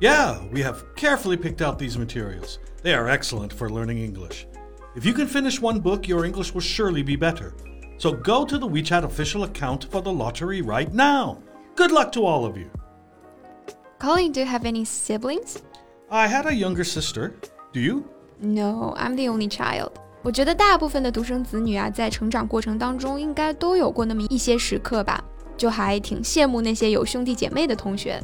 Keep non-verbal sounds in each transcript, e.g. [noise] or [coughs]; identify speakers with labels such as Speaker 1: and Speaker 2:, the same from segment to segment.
Speaker 1: Yeah, we have carefully picked out these materials. They are excellent for learning English. If you can finish one book, your English will surely be better. So go to the WeChat official account for the lottery right now. Good luck to all of you.
Speaker 2: Colin, do you have any siblings?
Speaker 1: I had a younger sister. Do you?
Speaker 2: No, I'm the only child. 我觉得大部分的独生子女啊，在成长过程当中应该都有过那么一些时刻吧，就还挺羡慕那些有兄弟姐妹的同学。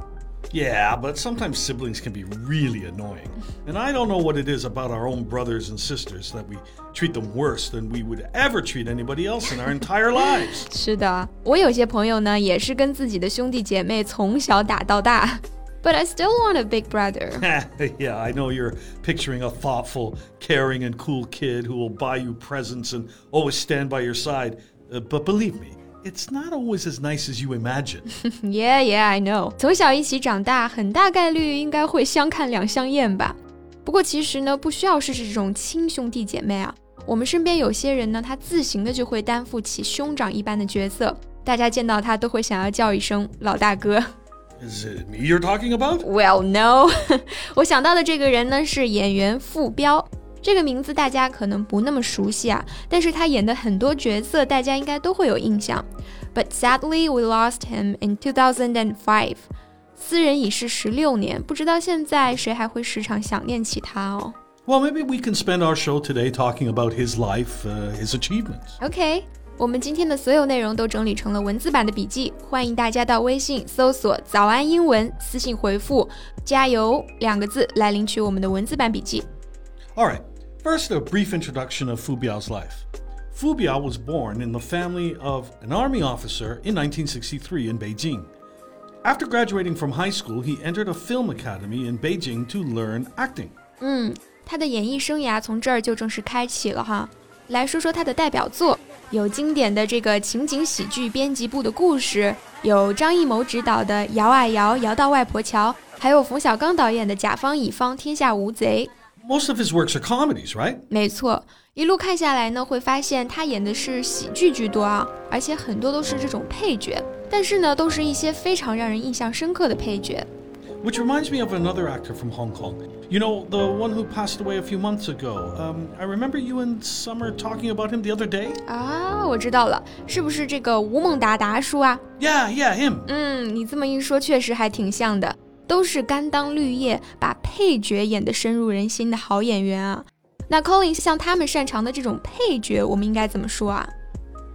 Speaker 1: Yeah, but sometimes siblings can be really annoying. And I don't know what it is about our own brothers and sisters that we treat them worse than we would ever treat anybody else in our entire lives. [laughs]
Speaker 2: 是的，我有些朋友呢，也是跟自己的兄弟姐妹从小打到大。[laughs] but I still want a big brother. [laughs]
Speaker 1: yeah, I know you're picturing a thoughtful, caring, and cool kid who will buy you presents and always stand by your side. Uh, but believe me, it's not always as nice as you imagine. [laughs]
Speaker 2: yeah, yeah, I know. 从小一起长大，很大概率应该会相看两相厌吧。不过其实呢，不需要是这种亲兄弟姐妹啊。我们身边有些人呢，他自行的就会担负起兄长一般的角色，大家见到他都会想要叫一声老大哥。
Speaker 1: is it me you're talking about?
Speaker 2: Well, no. [laughs] 我想到的这个人呢是演员傅彪。这个名字大家可能不那么熟悉啊，但是他演的很多角色大家应该都会有印象。But sadly, we lost him in 2005. 私人已逝十六年，不知道现在谁还会时常想念起他哦。
Speaker 1: Well, maybe we can spend our show today talking about his life, uh, his achievements.
Speaker 2: Okay. 我们今天的所有内容都整理成了文字版的笔记，欢迎大家到微信搜索“早安英文”，私信回复“加油”两个字来领取我们的文字版笔记。
Speaker 1: All right, first a brief introduction of Fu Biao's life. Fu Biao was born in the family of an army officer in 1963 in Beijing. After graduating from high school, he entered a film academy in Beijing to learn acting.
Speaker 2: 嗯，他的演艺生涯从这儿就正式开启了哈。来说说他的代表作。有经典的这个情景喜剧编辑部的故事，有张艺谋执导的《摇啊摇，摇到外婆桥》，还有冯小刚导演的《甲方乙方天下无贼》。
Speaker 1: Most of his works are comedies, right?
Speaker 2: 没错，一路看下来呢，会发现他演的是喜剧居多啊，而且很多都是这种配角，但是呢，都是一些非常让人印象深刻的配角。
Speaker 1: Which reminds me of another actor from Hong Kong. You know, the one who passed away a few months ago. Um, I remember you and Summer talking about him the other day.
Speaker 2: 啊，我知道了，是不是这个吴孟达达叔啊？
Speaker 1: Yeah, yeah, him.
Speaker 2: 嗯，你这么一说，确实还挺像的， 都是甘当绿叶，把配角演得深入人心的好演员啊。那 Colin 像他们擅长的这种配角，我们应该怎么说啊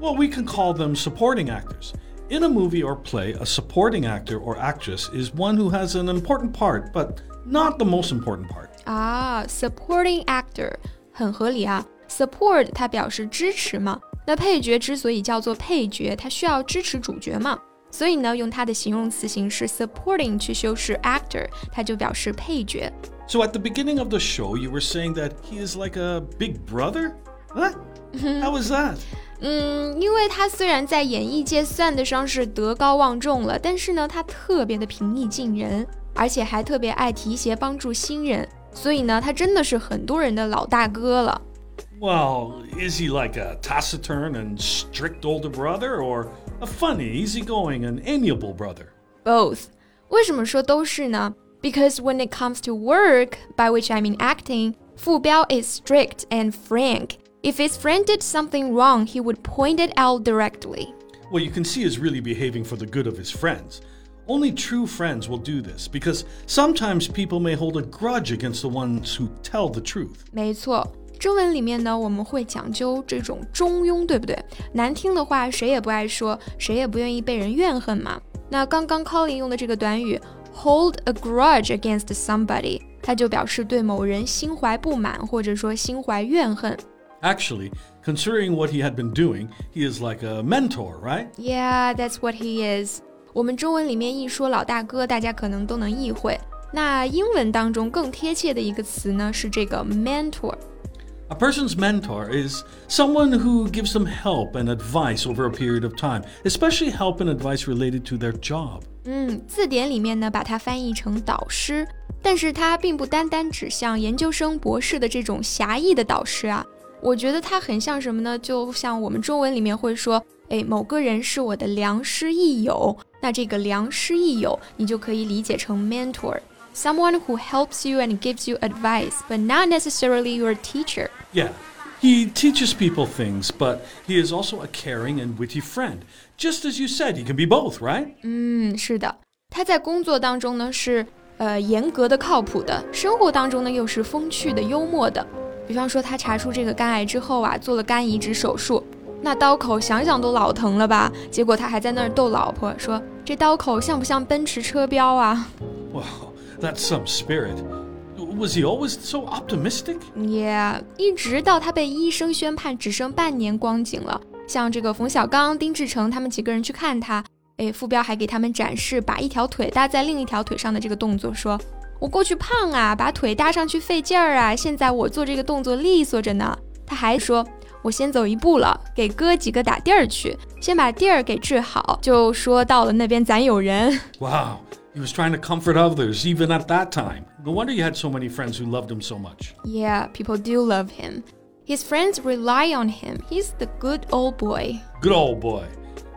Speaker 1: ？Well, we can call them supporting actors. In a movie or play, a supporting actor or actress is one who has an important part, but not the most important part.
Speaker 2: 啊，supporting actor 很合理啊。Support 它表示支持嘛，那配角之所以叫做配角，它需要支持主角嘛，所以呢，用它的形容词形式 supporting 去修饰 actor，它就表示配角。
Speaker 1: So at the beginning of the show, you were saying that he is like a big brother. What? How was that? [laughs]
Speaker 2: 嗯，因为他虽然在演艺界算得上是德高望重了，但是呢，他特别的平易近人，而且还特别爱提携帮助新人，所以呢，他真的是很多人的老大哥了。
Speaker 1: Well, is he like a taciturn and strict older brother, or a funny, easygoing and amiable brother?
Speaker 2: Both. 为什么说都是呢？Because when it comes to work, by which I mean acting, Fu Biao is strict and frank. If his friend did something wrong, he would point it out directly.
Speaker 1: Well, you can see he's really behaving for the good of his friends. Only true friends will do this because sometimes people may hold a grudge against the ones who tell the truth.
Speaker 2: 没错， 中文里面呢，我们会讲究这种中庸，对不对？难听的话谁也不爱说，谁也不愿意被人怨恨嘛。那刚刚 Colin 用的这个短语 hold a grudge against somebody，它就表示对某人心怀不满，或者说心怀怨恨。
Speaker 1: Actually, considering what he had been doing, he is like a mentor, right?
Speaker 2: Yeah, that's what he is. 我们中文里面一说老大哥，大家可能都能意会。 那英文当中更贴切的一个词呢是这个 mentor。
Speaker 1: A person's mentor is someone who gives them help and advice over a period of time, especially help and advice related to their job.
Speaker 2: 嗯，字典里面呢把它翻译成导师，但是它并不单单指向研究生、博士的这种狭义的导师啊。我觉得它很像什么呢？就像我们中文里面会说，哎，某个人是我的良师益友，那这个良师益友你就可以理解成 mentor。 someone who helps you and gives you advice, but not necessarily your teacher.
Speaker 1: Yeah. He teaches people things, but he is also a caring and witty friend. Just as you said, he can be both, right?
Speaker 2: 嗯，是的。他在工作当中呢是呃严格的、靠谱的，生活当中呢又是风趣的、幽默的。比方说，他查出这个肝癌之后啊，做了肝移植手术，那刀口想想都老疼了吧？结果他还在那儿逗老婆说：“这刀口像不像奔驰车标啊？”
Speaker 1: Wow. That's some spirit. Was he always so optimistic?
Speaker 2: Yeah，一直到他被医生宣判只剩半年光景了。像这个冯小刚、丁志成他们几个人去看他，哎，傅彪还给他们展示把一条腿搭在另一条腿上的这个动作，说：“我过去胖啊，把腿搭上去费劲儿啊，现在我做这个动作利索着呢。”他还说：“我先走一步了，给哥几个打地儿去，先把地儿给治好。”就说到了那边咱有人。
Speaker 1: Wow. He was trying to comfort others even at that time. No wonder you had so many friends who loved him so much.
Speaker 2: Yeah, people do love him. His friends rely on him. He's the good old boy.
Speaker 1: Good old boy.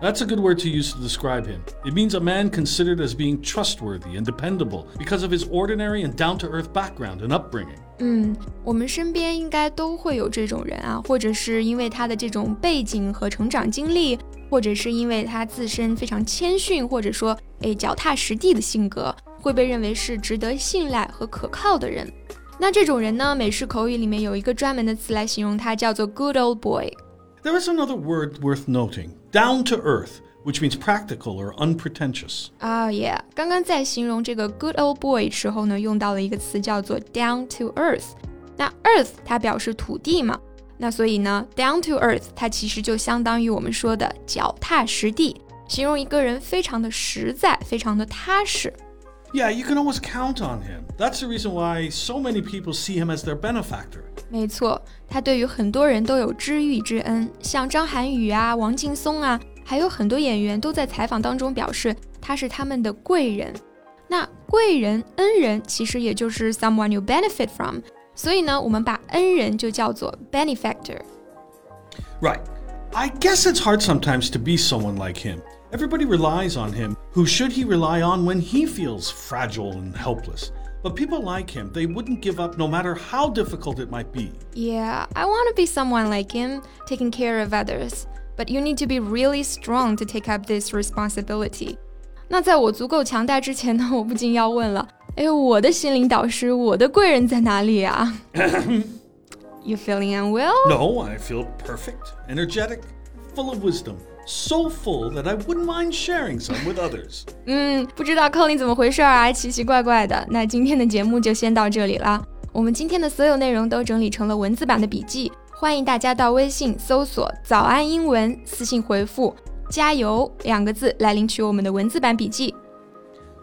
Speaker 1: That's a good word to use to describe him. It means a man considered as being trustworthy and dependable because of his ordinary and down to earth background and upbringing.
Speaker 2: 嗯，我们身边应该都会有这种人啊，或者是因为他的这种背景和成长经历， 或者是因为他自身非常谦逊，或者说诶脚踏实地的性格，会被认为是值得信赖和可靠的人。那这种人呢，美式口语里面有一个专门的词来形容他，叫做 good old
Speaker 1: boy。There is another word worth noting: down to earth. which means practical or unpretentious.
Speaker 2: 啊、oh,，yeah，刚刚在形容这个 good old boy 时候呢，用到了一个词叫做 down to earth。那 earth 它表示土地嘛， 那所以呢，down to earth 它其实就相当于我们说的脚踏实地，形容一个人非常的实在，非常的踏实。
Speaker 1: Yeah, you can always count on him. That's the reason why so many people see him as their benefactor.
Speaker 2: 没错，他对于很多人都有知遇之恩，像张涵予啊、王劲松啊，还有很多演员都在采访当中表示他是他们的贵人。那贵人、恩人其实也就是 someone you benefit from， 所以呢，我们把恩人就叫做
Speaker 1: benefactor。Right. I guess it's hard sometimes to be someone like him. Everybody relies on him. Who should he rely on when he feels fragile and helpless? But people like him, they wouldn't give up no matter how difficult it might be.
Speaker 2: Yeah, I want to be someone like him, taking care of others. But you need to be really strong to take up this responsibility. 那在我足够强大之前呢，我不禁要问了： 哎，我的心灵导师，我的贵人在哪里啊？[coughs] You feeling unwell?
Speaker 1: No, I feel perfect, energetic, full of wisdom. So full that I wouldn't mind sharing some with others. [coughs]
Speaker 2: 嗯，不知道扣你怎么回事啊，奇奇怪怪的。那今天的节目就先到这里啦。我们今天的所有内容都整理成了文字版的笔记。欢迎大家到微信搜索“早安英文”，私信回复“加油”两个字来领取我们的文字版笔记。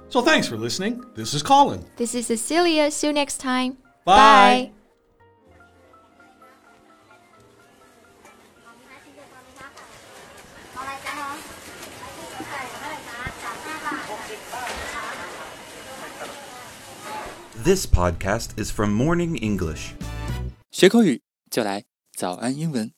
Speaker 1: So thanks for listening. This is Colin.
Speaker 2: This is Cecilia. See you next time.
Speaker 1: Bye.
Speaker 3: ，This podcast is from Morning English.
Speaker 4: 学口语就来早安英文。